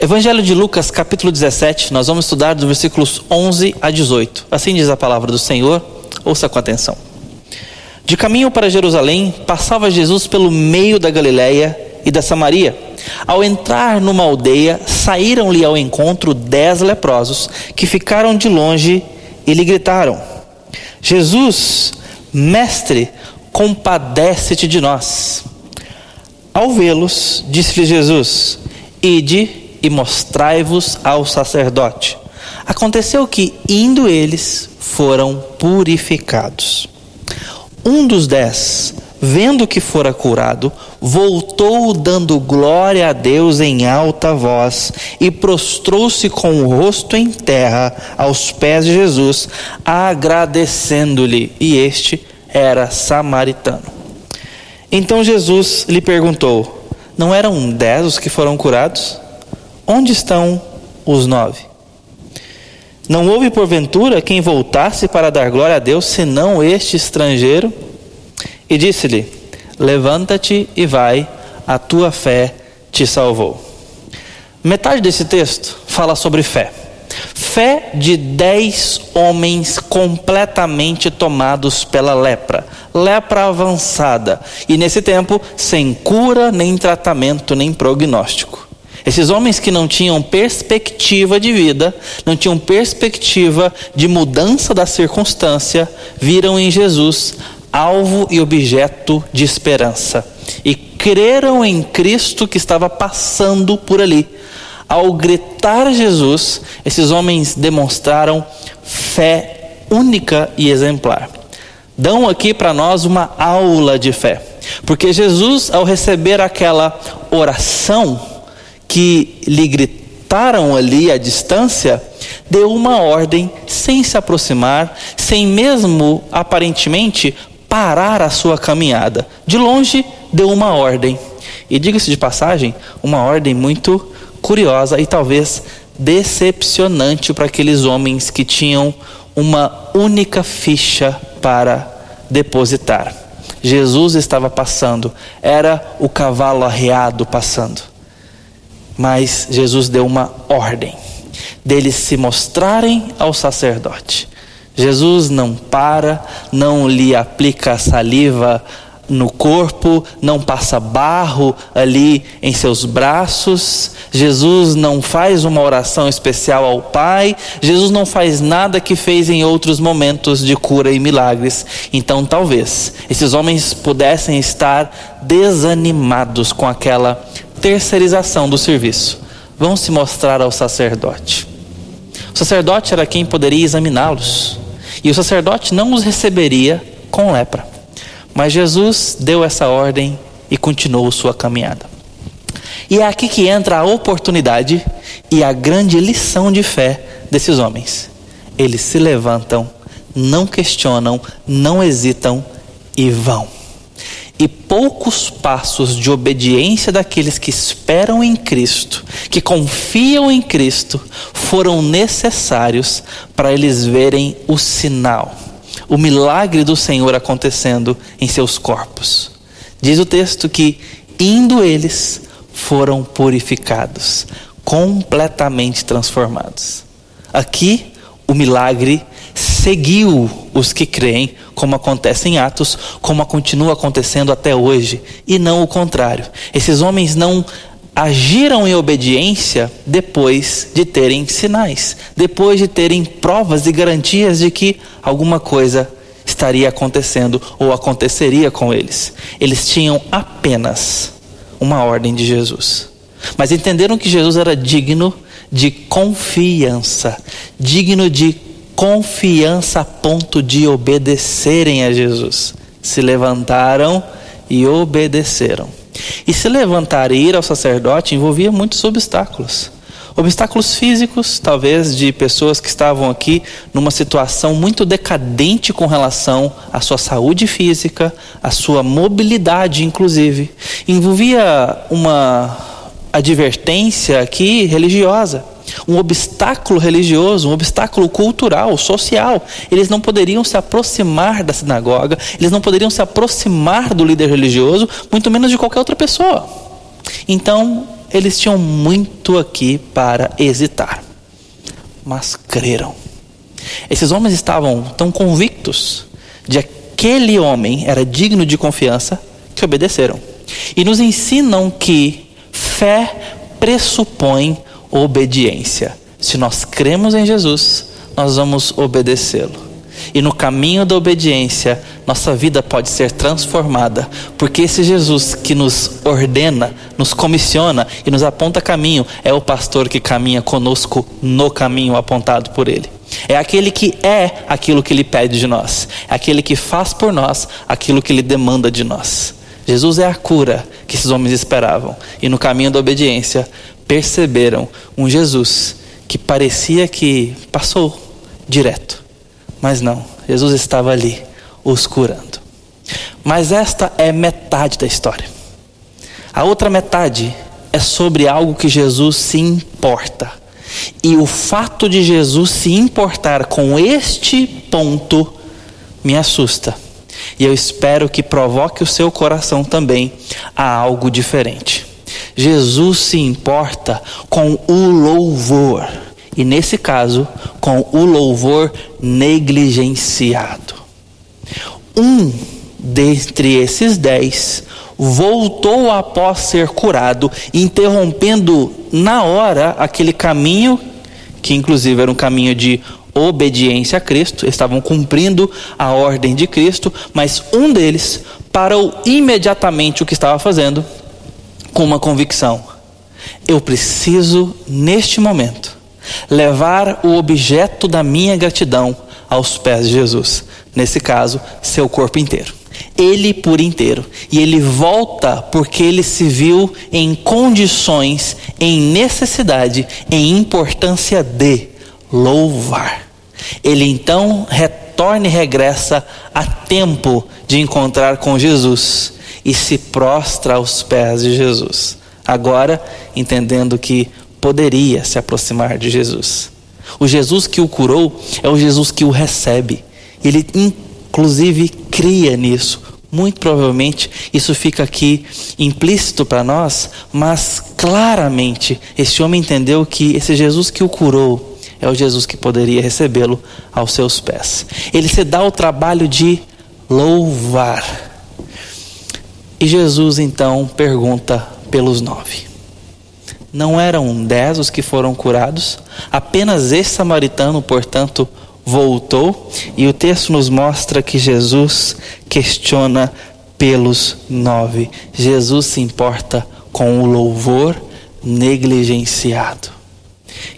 Evangelho de Lucas, capítulo 17, nós vamos estudar dos versículos 11 a 18. Assim diz a palavra do Senhor, ouça com atenção. De caminho para Jerusalém, passava Jesus pelo meio da Galiléia e da Samaria. Ao entrar numa aldeia, saíram-lhe ao encontro dez leprosos, que ficaram de longe e lhe gritaram: Jesus, mestre, compadece-te de nós. Ao vê-los, disse-lhe Jesus: Ide e mostrai-vos ao sacerdote. Aconteceu que, indo eles, foram purificados. Um dos dez, vendo que fora curado, voltou dando glória a Deus em alta voz e prostrou-se com o rosto em terra aos pés de Jesus, agradecendo-lhe. E este era samaritano. Então Jesus lhe perguntou: Não eram dez os que foram curados? Onde estão os nove? Não houve porventura quem voltasse para dar glória a Deus, senão este estrangeiro? E disse-lhe: Levanta-te e vai, a tua fé te salvou. Metade desse texto fala sobre fé. Fé de dez homens completamente tomados pela lepra, lepra avançada, e nesse tempo sem cura, nem tratamento, nem prognóstico. Esses homens que não tinham perspectiva de vida, não tinham perspectiva de mudança da circunstância, viram em Jesus alvo e objeto de esperança e creram em Cristo que estava passando por ali. Ao gritar Jesus, esses homens demonstraram fé única e exemplar. Dão aqui para nós uma aula de fé, porque Jesus, ao receber aquela oração, que lhe gritaram ali à distância, deu uma ordem sem se aproximar, sem mesmo aparentemente parar a sua caminhada. De longe, deu uma ordem. E diga-se de passagem, uma ordem muito curiosa e talvez decepcionante para aqueles homens que tinham uma única ficha para depositar. Jesus estava passando, era o cavalo arreado passando. Mas Jesus deu uma ordem deles se mostrarem ao sacerdote. Jesus não para, não lhe aplica saliva no corpo, não passa barro ali em seus braços. Jesus não faz uma oração especial ao Pai. Jesus não faz nada que fez em outros momentos de cura e milagres. Então, talvez esses homens pudessem estar desanimados com aquela terceirização do serviço. Vão se mostrar ao sacerdote. O sacerdote era quem poderia examiná-los. E o sacerdote não os receberia com lepra. Mas Jesus deu essa ordem e continuou sua caminhada. E é aqui que entra a oportunidade e a grande lição de fé desses homens. Eles se levantam, não questionam, não hesitam e vão e poucos passos de obediência daqueles que esperam em Cristo, que confiam em Cristo, foram necessários para eles verem o sinal, o milagre do Senhor acontecendo em seus corpos. Diz o texto que, indo eles, foram purificados, completamente transformados. Aqui, o milagre seguiu os que creem, como acontece em Atos, como continua acontecendo até hoje, e não o contrário. Esses homens não agiram em obediência depois de terem sinais, depois de terem provas e garantias de que alguma coisa estaria acontecendo ou aconteceria com eles. Eles tinham apenas uma ordem de Jesus. Mas entenderam que Jesus era digno de confiança, digno de confiança a ponto de obedecerem a Jesus. Se levantaram e obedeceram. E se levantar e ir ao sacerdote envolvia muitos obstáculos. Obstáculos físicos, talvez, de pessoas que estavam aqui numa situação muito decadente com relação à sua saúde física, à sua mobilidade, inclusive. Envolvia uma advertência aqui religiosa um obstáculo religioso, um obstáculo cultural, social. Eles não poderiam se aproximar da sinagoga, eles não poderiam se aproximar do líder religioso, muito menos de qualquer outra pessoa. Então, eles tinham muito aqui para hesitar, mas creram. Esses homens estavam tão convictos de que aquele homem era digno de confiança que obedeceram. E nos ensinam que fé pressupõe obediência. Se nós cremos em Jesus, nós vamos obedecê-lo. E no caminho da obediência, nossa vida pode ser transformada, porque esse Jesus que nos ordena, nos comissiona e nos aponta caminho, é o pastor que caminha conosco no caminho apontado por ele. É aquele que é aquilo que ele pede de nós, é aquele que faz por nós aquilo que ele demanda de nós. Jesus é a cura que esses homens esperavam, e no caminho da obediência, perceberam um Jesus que parecia que passou direto mas não, Jesus estava ali, os curando. Mas esta é metade da história. A outra metade é sobre algo que Jesus se importa. E o fato de Jesus se importar com este ponto me assusta. E eu espero que provoque o seu coração também a algo diferente. Jesus se importa com o louvor e nesse caso, com o louvor negligenciado. Um dentre esses dez voltou após ser curado, interrompendo na hora aquele caminho, que inclusive era um caminho de obediência a Cristo, estavam cumprindo a ordem de Cristo, mas um deles parou imediatamente o que estava fazendo com uma convicção: eu preciso, neste momento, levar o objeto da minha gratidão aos pés de Jesus. Nesse caso, seu corpo inteiro. Ele por inteiro. E ele volta porque ele se viu em condições, em necessidade, em importância de louvar. Ele então retorna e regressa a tempo de encontrar com Jesus e se prostra aos pés de Jesus. Agora, entendendo que poderia se aproximar de Jesus. O Jesus que o curou é o Jesus que o recebe. Ele, inclusive, cria nisso. Muito provavelmente isso fica aqui implícito para nós, mas claramente esse homem entendeu que esse Jesus que o curou é o Jesus que poderia recebê-lo aos seus pés. Ele se dá o trabalho de louvar. E Jesus então pergunta pelos nove. Não eram dez os que foram curados, apenas esse samaritano, portanto, voltou, e o texto nos mostra que Jesus questiona pelos nove. Jesus se importa com o louvor negligenciado.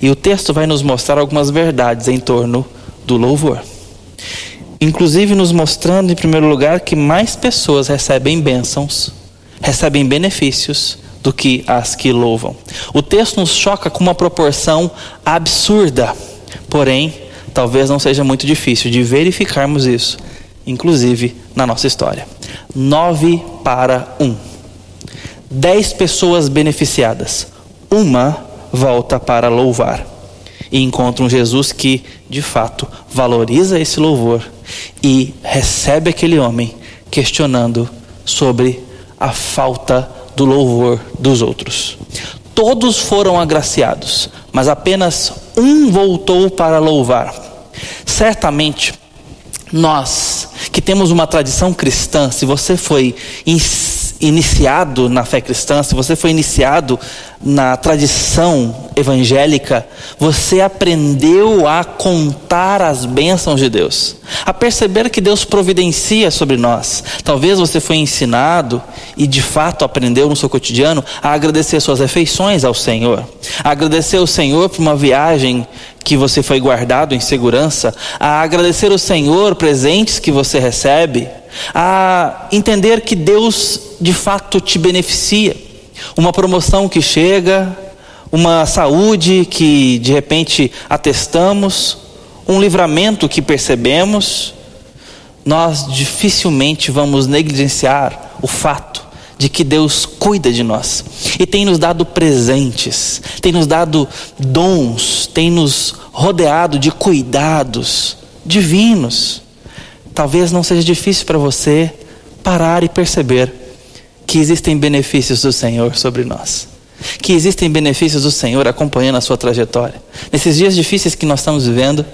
E o texto vai nos mostrar algumas verdades em torno do louvor. Inclusive, nos mostrando, em primeiro lugar, que mais pessoas recebem bênçãos, recebem benefícios do que as que louvam. O texto nos choca com uma proporção absurda, porém, talvez não seja muito difícil de verificarmos isso, inclusive na nossa história. Nove para um. Dez pessoas beneficiadas. Uma volta para louvar e encontra um Jesus que, de fato, valoriza esse louvor e recebe aquele homem questionando sobre a falta do louvor dos outros. Todos foram agraciados, mas apenas um voltou para louvar. Certamente, nós que temos uma tradição cristã, se você foi iniciado na fé cristã, se você foi iniciado na tradição evangélica, você aprendeu a contar as bênçãos de Deus, a perceber que Deus providencia sobre nós. Talvez você foi ensinado e de fato aprendeu no seu cotidiano a agradecer suas refeições ao Senhor, a agradecer ao Senhor por uma viagem que você foi guardado em segurança, a agradecer ao Senhor presentes que você recebe, a entender que Deus de fato te beneficia. Uma promoção que chega, uma saúde que de repente atestamos, um livramento que percebemos, nós dificilmente vamos negligenciar o fato de que Deus cuida de nós e tem nos dado presentes, tem nos dado dons, tem nos rodeado de cuidados divinos. Talvez não seja difícil para você parar e perceber que existem benefícios do Senhor sobre nós. que existem benefícios do Senhor acompanhando a sua trajetória. Nesses dias difíceis que nós estamos vivendo,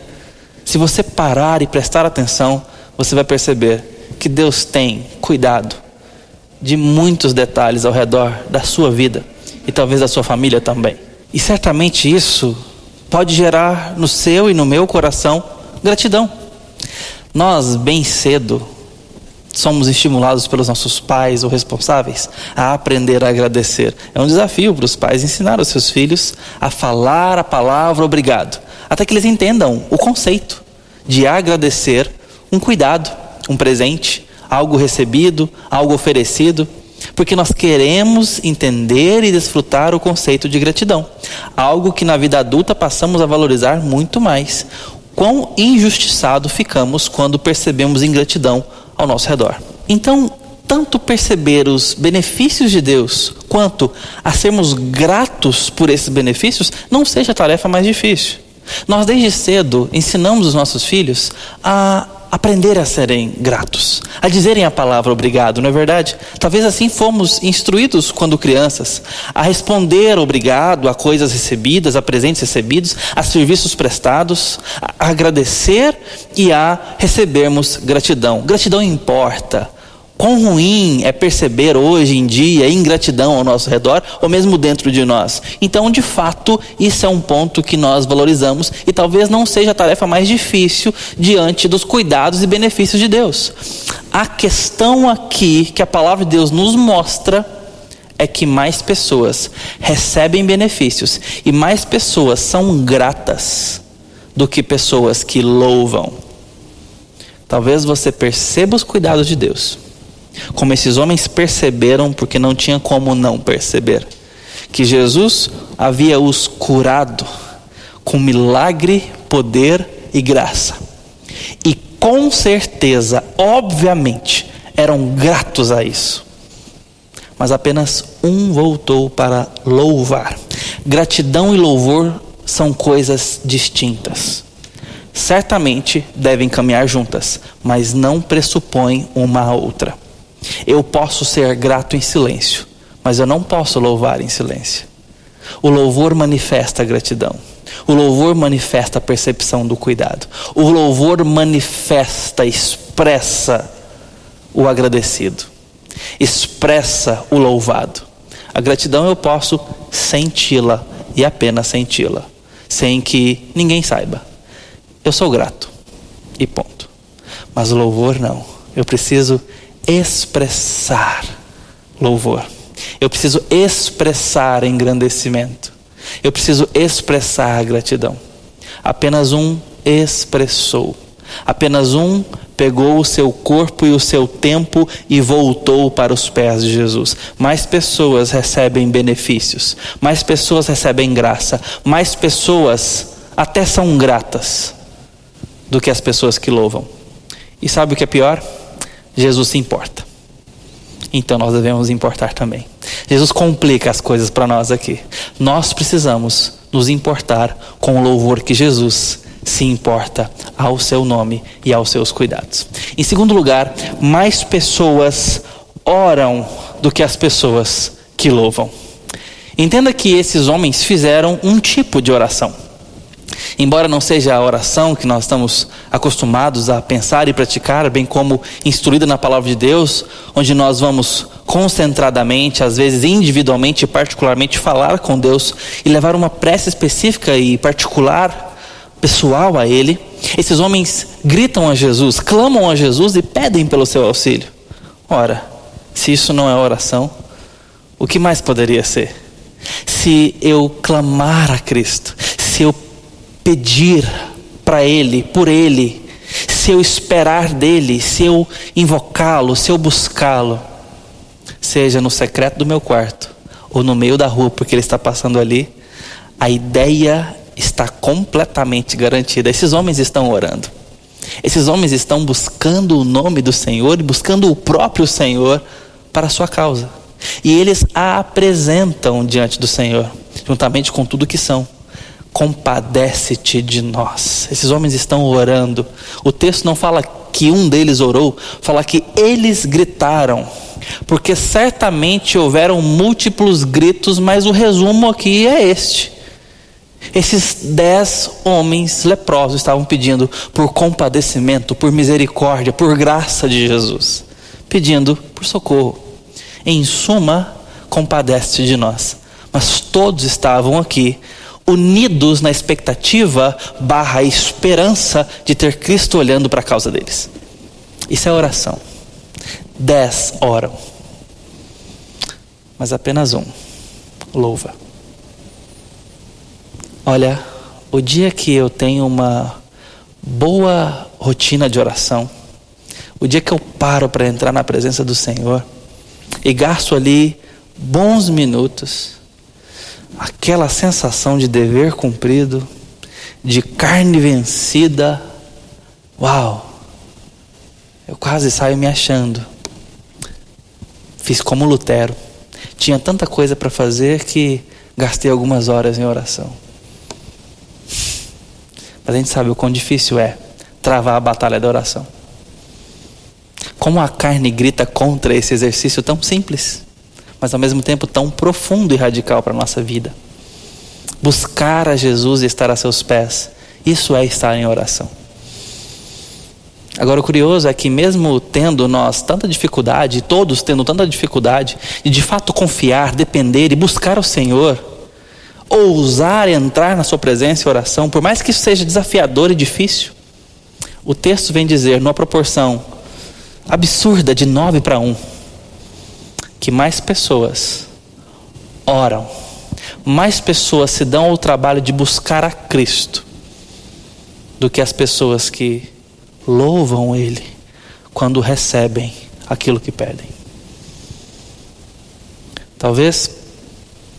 se você parar e prestar atenção, você vai perceber que Deus tem cuidado de muitos detalhes ao redor da sua vida e talvez da sua família também. E certamente isso pode gerar no seu e no meu coração gratidão. Nós, bem cedo, somos estimulados pelos nossos pais ou responsáveis a aprender a agradecer. É um desafio para os pais ensinar os seus filhos a falar a palavra obrigado, até que eles entendam o conceito de agradecer um cuidado, um presente, algo recebido, algo oferecido, porque nós queremos entender e desfrutar o conceito de gratidão, algo que na vida adulta passamos a valorizar muito mais. Quão injustiçado ficamos quando percebemos ingratidão ao nosso redor. Então, tanto perceber os benefícios de Deus, quanto a sermos gratos por esses benefícios, não seja a tarefa mais difícil. Nós, desde cedo, ensinamos os nossos filhos a aprender a serem gratos, a dizerem a palavra obrigado, não é verdade? Talvez assim fomos instruídos quando crianças a responder obrigado a coisas recebidas, a presentes recebidos, a serviços prestados, a agradecer e a recebermos gratidão. Gratidão importa. Quão ruim é perceber hoje em dia ingratidão ao nosso redor ou mesmo dentro de nós. Então, de fato, isso é um ponto que nós valorizamos e talvez não seja a tarefa mais difícil diante dos cuidados e benefícios de Deus. A questão aqui que a palavra de Deus nos mostra é que mais pessoas recebem benefícios e mais pessoas são gratas do que pessoas que louvam. Talvez você perceba os cuidados de Deus como esses homens perceberam, porque não tinha como não perceber, que Jesus havia os curado com milagre, poder e graça. E com certeza, obviamente, eram gratos a isso. Mas apenas um voltou para louvar. Gratidão e louvor são coisas distintas. Certamente devem caminhar juntas, mas não pressupõem uma a outra. Eu posso ser grato em silêncio, mas eu não posso louvar em silêncio. O louvor manifesta a gratidão. O louvor manifesta a percepção do cuidado. O louvor manifesta, expressa o agradecido. Expressa o louvado. A gratidão eu posso senti-la e apenas senti-la, sem que ninguém saiba. Eu sou grato e ponto. Mas o louvor não. Eu preciso expressar louvor. Eu preciso expressar engrandecimento. Eu preciso expressar gratidão. Apenas um expressou. Apenas um pegou o seu corpo e o seu tempo e voltou para os pés de Jesus. Mais pessoas recebem benefícios, mais pessoas recebem graça, mais pessoas até são gratas do que as pessoas que louvam. E sabe o que é pior? Jesus se importa. Então nós devemos importar também. Jesus complica as coisas para nós aqui. Nós precisamos nos importar com o louvor que Jesus se importa ao seu nome e aos seus cuidados. Em segundo lugar, mais pessoas oram do que as pessoas que louvam. Entenda que esses homens fizeram um tipo de oração. Embora não seja a oração que nós estamos acostumados a pensar e praticar, bem como instruída na palavra de Deus, onde nós vamos concentradamente, às vezes individualmente e particularmente, falar com Deus e levar uma prece específica e particular, pessoal a Ele, esses homens gritam a Jesus, clamam a Jesus e pedem pelo seu auxílio. Ora, se isso não é oração, o que mais poderia ser? Se eu clamar a Cristo, pedir para Ele, por Ele, se eu esperar dele, se eu invocá-lo, se eu buscá-lo, seja no secreto do meu quarto ou no meio da rua, porque ele está passando ali, a ideia está completamente garantida. Esses homens estão orando. Esses homens estão buscando o nome do Senhor e buscando o próprio Senhor para a sua causa. E eles a apresentam diante do Senhor, juntamente com tudo que são compadece-te de nós. Esses homens estão orando. O texto não fala que um deles orou, fala que eles gritaram, porque certamente houveram múltiplos gritos, mas o resumo aqui é este. Esses dez homens leprosos estavam pedindo por compadecimento, por misericórdia, por graça de Jesus, pedindo por socorro. Em suma, compadece de nós. Mas todos estavam aqui unidos na expectativa barra esperança de ter Cristo olhando para a causa deles. Isso é oração. Dez oram, mas apenas um louva. Olha, o dia que eu tenho uma boa rotina de oração, o dia que eu paro para entrar na presença do Senhor e gasto ali bons minutos, aquela sensação de dever cumprido, de carne vencida, uau! Eu quase saio me achando. Fiz como Lutero. Tinha tanta coisa para fazer que gastei algumas horas em oração. Mas a gente sabe o quão difícil é travar a batalha da oração. Como a carne grita contra esse exercício tão simples, mas ao mesmo tempo tão profundo e radical para a nossa vida. Buscar a Jesus e estar a seus pés, isso é estar em oração. Agora, o curioso é que, mesmo tendo nós tanta dificuldade, todos tendo tanta dificuldade, de de fato confiar, depender e buscar o Senhor, ousar entrar na sua presença e oração, por mais que isso seja desafiador e difícil, o texto vem dizer, numa proporção absurda de 9 para 1, que mais pessoas oram, mais pessoas se dão ao trabalho de buscar a Cristo, do que as pessoas que louvam Ele quando recebem aquilo que pedem. Talvez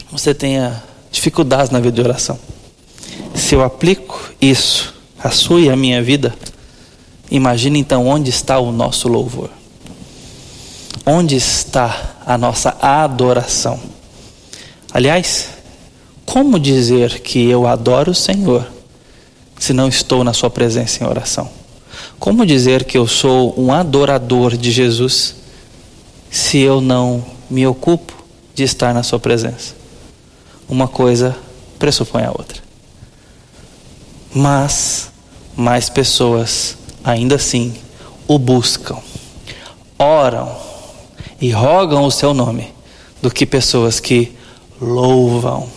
você tenha dificuldades na vida de oração. Se eu aplico isso à sua e à minha vida, imagine então onde está o nosso louvor. Onde está a nossa adoração? Aliás, como dizer que eu adoro o Senhor se não estou na Sua presença em oração? Como dizer que eu sou um adorador de Jesus se eu não me ocupo de estar na Sua presença? uma coisa pressupõe a outra. Mas mais pessoas ainda assim o buscam, oram e rogam o seu nome do que pessoas que louvam.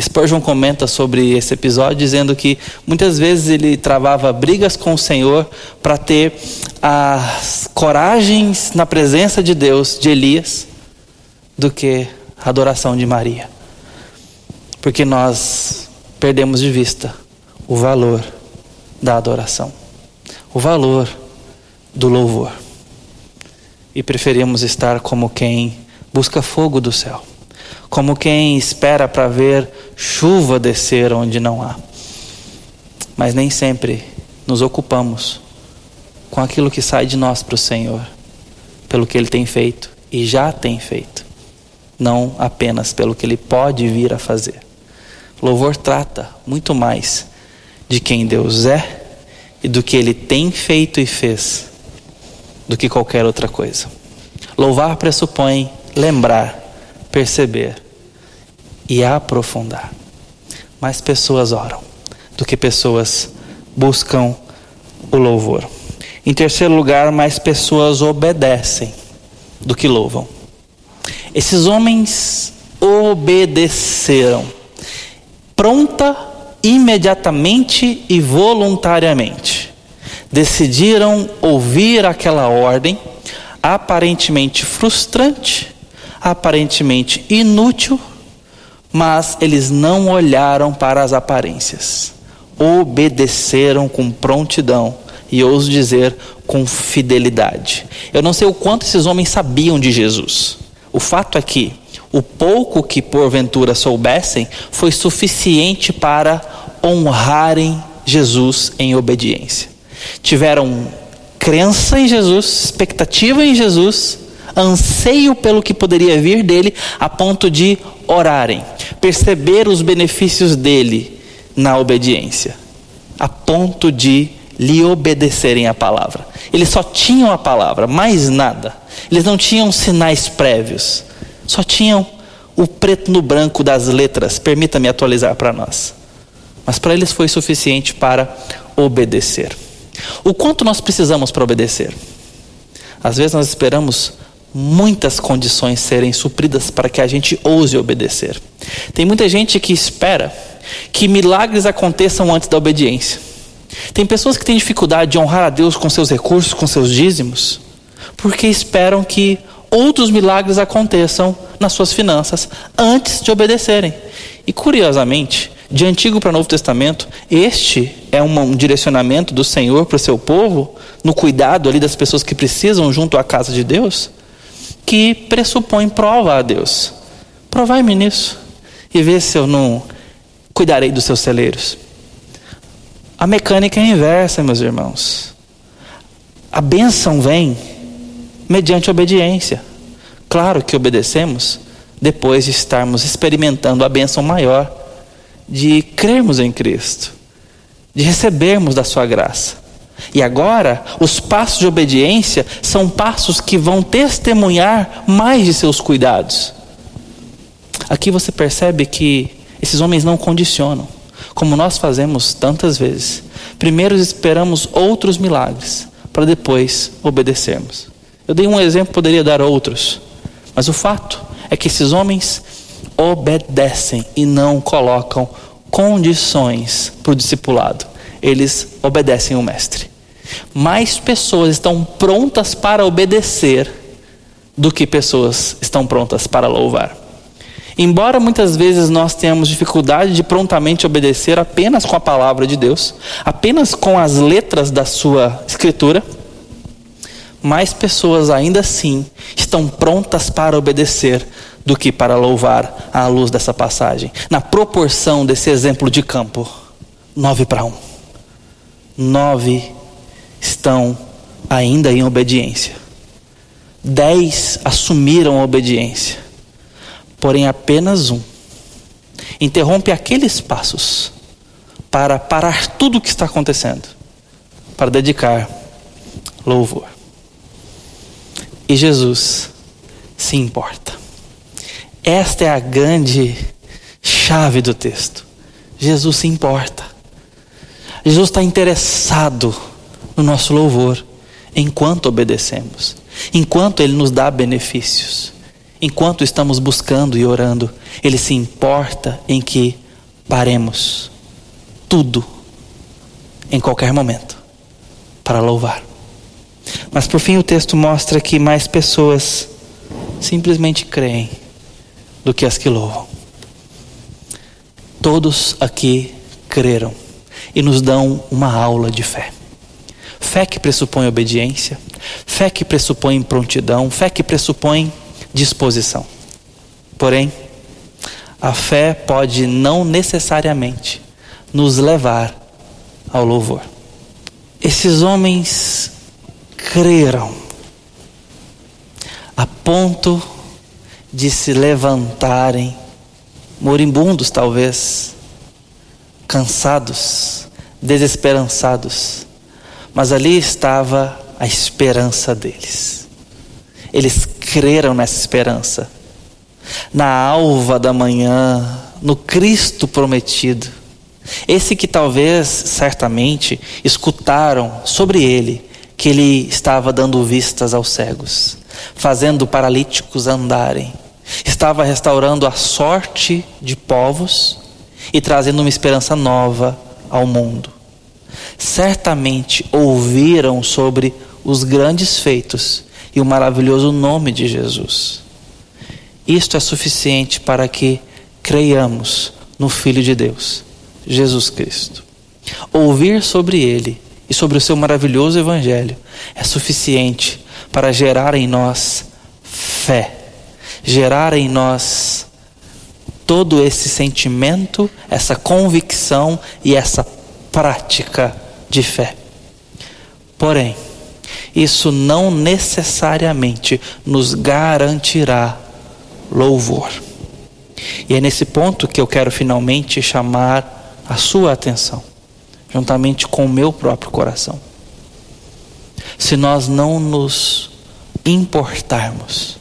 Spurgeon comenta sobre esse episódio dizendo que muitas vezes ele travava brigas com o Senhor para ter as coragens na presença de Deus de Elias do que a adoração de Maria porque nós perdemos de vista o valor da adoração, o valor do louvor. E preferimos estar como quem busca fogo do céu, como quem espera para ver chuva descer onde não há. Mas nem sempre nos ocupamos com aquilo que sai de nós para o Senhor, pelo que Ele tem feito e já tem feito, não apenas pelo que Ele pode vir a fazer. Louvor trata muito mais de quem Deus é e do que Ele tem feito e fez do que qualquer outra coisa. Louvar pressupõe lembrar, perceber e aprofundar. Mais pessoas oram do que pessoas buscam o louvor. Em terceiro lugar, mais pessoas obedecem do que louvam. Esses homens obedeceram pronta, imediatamente e voluntariamente. Decidiram ouvir aquela ordem, aparentemente frustrante, aparentemente inútil, mas eles não olharam para as aparências. Obedeceram com prontidão e ouso dizer com fidelidade. Eu não sei o quanto esses homens sabiam de Jesus. O fato é que o pouco que porventura soubessem foi suficiente para honrarem Jesus em obediência. Tiveram crença em Jesus, expectativa em Jesus, anseio pelo que poderia vir dele, a ponto de orarem, perceber os benefícios dele na obediência, a ponto de lhe obedecerem a palavra. Eles só tinham a palavra, mais nada. Eles não tinham sinais prévios, só tinham o preto no branco das letras. Permita-me atualizar para nós. Mas para eles foi suficiente para obedecer. O quanto nós precisamos para obedecer? Às vezes nós esperamos muitas condições serem supridas para que a gente ouse obedecer. Tem muita gente que espera que milagres aconteçam antes da obediência. Tem pessoas que têm dificuldade de honrar a Deus com seus recursos, com seus dízimos, porque esperam que outros milagres aconteçam nas suas finanças antes de obedecerem. E curiosamente, de Antigo para Novo Testamento, este é um direcionamento do Senhor para o seu povo, no cuidado ali das pessoas que precisam junto à casa de Deus, que pressupõe prova a Deus. Provai-me nisso e vê se eu não cuidarei dos seus celeiros. A mecânica é inversa, meus irmãos. A bênção vem mediante obediência. Claro que obedecemos depois de estarmos experimentando a bênção maior de crermos em Cristo, de recebermos da Sua graça. E agora, os passos de obediência são passos que vão testemunhar mais de seus cuidados. Aqui você percebe que esses homens não condicionam, como nós fazemos tantas vezes. Primeiro esperamos outros milagres, para depois obedecermos. Eu dei um exemplo, poderia dar outros, mas o fato é que esses homens obedecem e não colocam condições para o discipulado. Eles obedecem o Mestre. Mais pessoas estão prontas para obedecer do que pessoas estão prontas para louvar. Embora muitas vezes nós tenhamos dificuldade de prontamente obedecer apenas com a palavra de Deus, apenas com as letras da sua escritura, mais pessoas ainda assim estão prontas para obedecer do que para louvar à luz dessa passagem. Na proporção desse exemplo de campo, nove para um. Nove estão ainda em obediência. Dez assumiram a obediência. Porém, apenas um interrompe aqueles passos para parar tudo o que está acontecendo, para dedicar louvor. E Jesus se importa. Esta é a grande chave do texto. Jesus se importa. Jesus está interessado no nosso louvor enquanto obedecemos, enquanto Ele nos dá benefícios, enquanto estamos buscando e orando. Ele se importa em que paremos tudo em qualquer momento para louvar. Mas por fim o texto mostra que mais pessoas simplesmente creem do que as que louvam. Todos aqui creram e nos dão uma aula de fé. Fé que pressupõe obediência, fé que pressupõe prontidão, fé que pressupõe disposição. Porém, a fé pode não necessariamente nos levar ao louvor. Esses homens creram a ponto de se levantarem, moribundos talvez, cansados, desesperançados, mas ali estava a esperança deles. Eles creram nessa esperança, na alva da manhã, no Cristo prometido. Esse que talvez, certamente, escutaram sobre ele que ele estava dando vistas aos cegos, fazendo paralíticos andarem, estava restaurando a sorte de povos e trazendo uma esperança nova ao mundo. Certamente ouviram sobre os grandes feitos e o maravilhoso nome de Jesus. Isto é suficiente para que creiamos no Filho de Deus, Jesus Cristo. Ouvir sobre Ele e sobre o seu maravilhoso Evangelho é suficiente para gerar em nós fé gerar em nós todo esse sentimento, essa convicção e essa prática de fé. Porém, isso não necessariamente nos garantirá louvor. E é nesse ponto que eu quero finalmente chamar a sua atenção. juntamente com o meu próprio coração. Se nós não nos importarmos,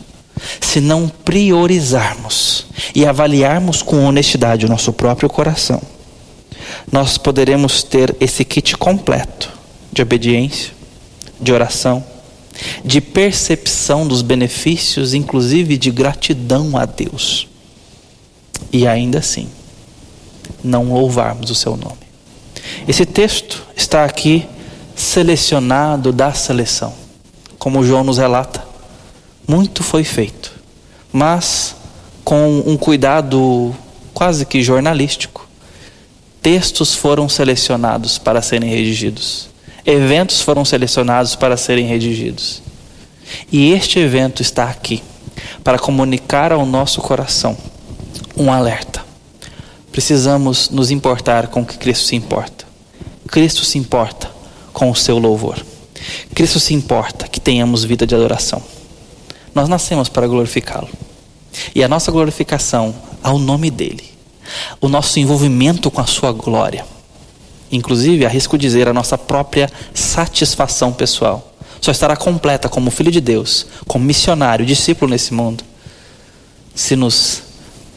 se não priorizarmos e avaliarmos com honestidade o nosso próprio coração, nós poderemos ter esse kit completo de obediência, de oração, de percepção dos benefícios, inclusive de gratidão a Deus. E ainda assim, não louvarmos o seu nome. Esse texto está aqui selecionado da seleção, como João nos relata. Muito foi feito, mas com um cuidado quase que jornalístico. Textos foram selecionados para serem redigidos, eventos foram selecionados para serem redigidos. E este evento está aqui para comunicar ao nosso coração um alerta. Precisamos nos importar com o que Cristo se importa. Cristo se importa com o seu louvor. Cristo se importa que tenhamos vida de adoração. Nós nascemos para glorificá-lo. E a nossa glorificação ao nome dele, o nosso envolvimento com a sua glória, inclusive, arrisco dizer, a nossa própria satisfação pessoal, só estará completa como filho de Deus, como missionário, discípulo nesse mundo, se nos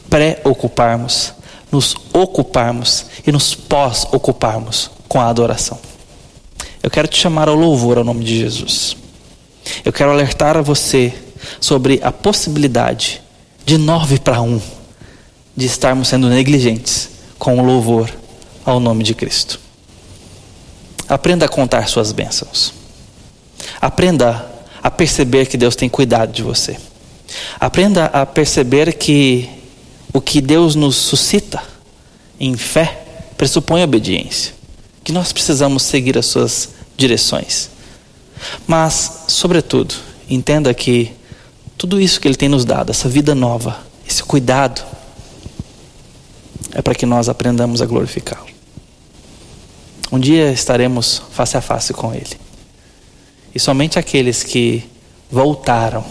preocuparmos, nos ocuparmos e nos pós-ocuparmos com a adoração. Eu quero te chamar ao louvor ao nome de Jesus. Eu quero alertar a você sobre a possibilidade de nove para um de estarmos sendo negligentes com o louvor ao nome de Cristo. Aprenda a contar suas bênçãos. Aprenda a perceber que Deus tem cuidado de você. Aprenda a perceber que o que Deus nos suscita em fé pressupõe obediência que nós precisamos seguir as suas direções. Mas, sobretudo, entenda que tudo isso que Ele tem nos dado, essa vida nova, esse cuidado, é para que nós aprendamos a glorificá-lo. Um dia estaremos face a face com Ele. E somente aqueles que voltaram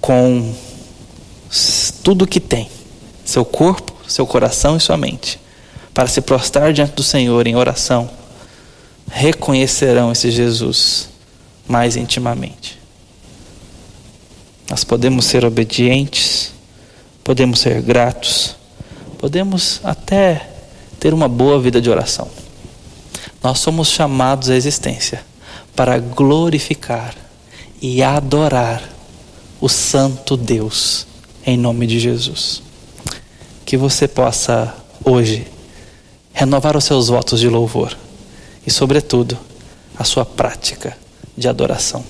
com tudo o que tem, seu corpo, seu coração e sua mente, para se prostrar diante do Senhor em oração, reconhecerão esse Jesus mais intimamente. Nós podemos ser obedientes, podemos ser gratos, podemos até ter uma boa vida de oração. Nós somos chamados à existência para glorificar e adorar o Santo Deus em nome de Jesus. Que você possa hoje renovar os seus votos de louvor e, sobretudo, a sua prática de adoração.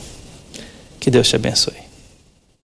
Que Deus te abençoe.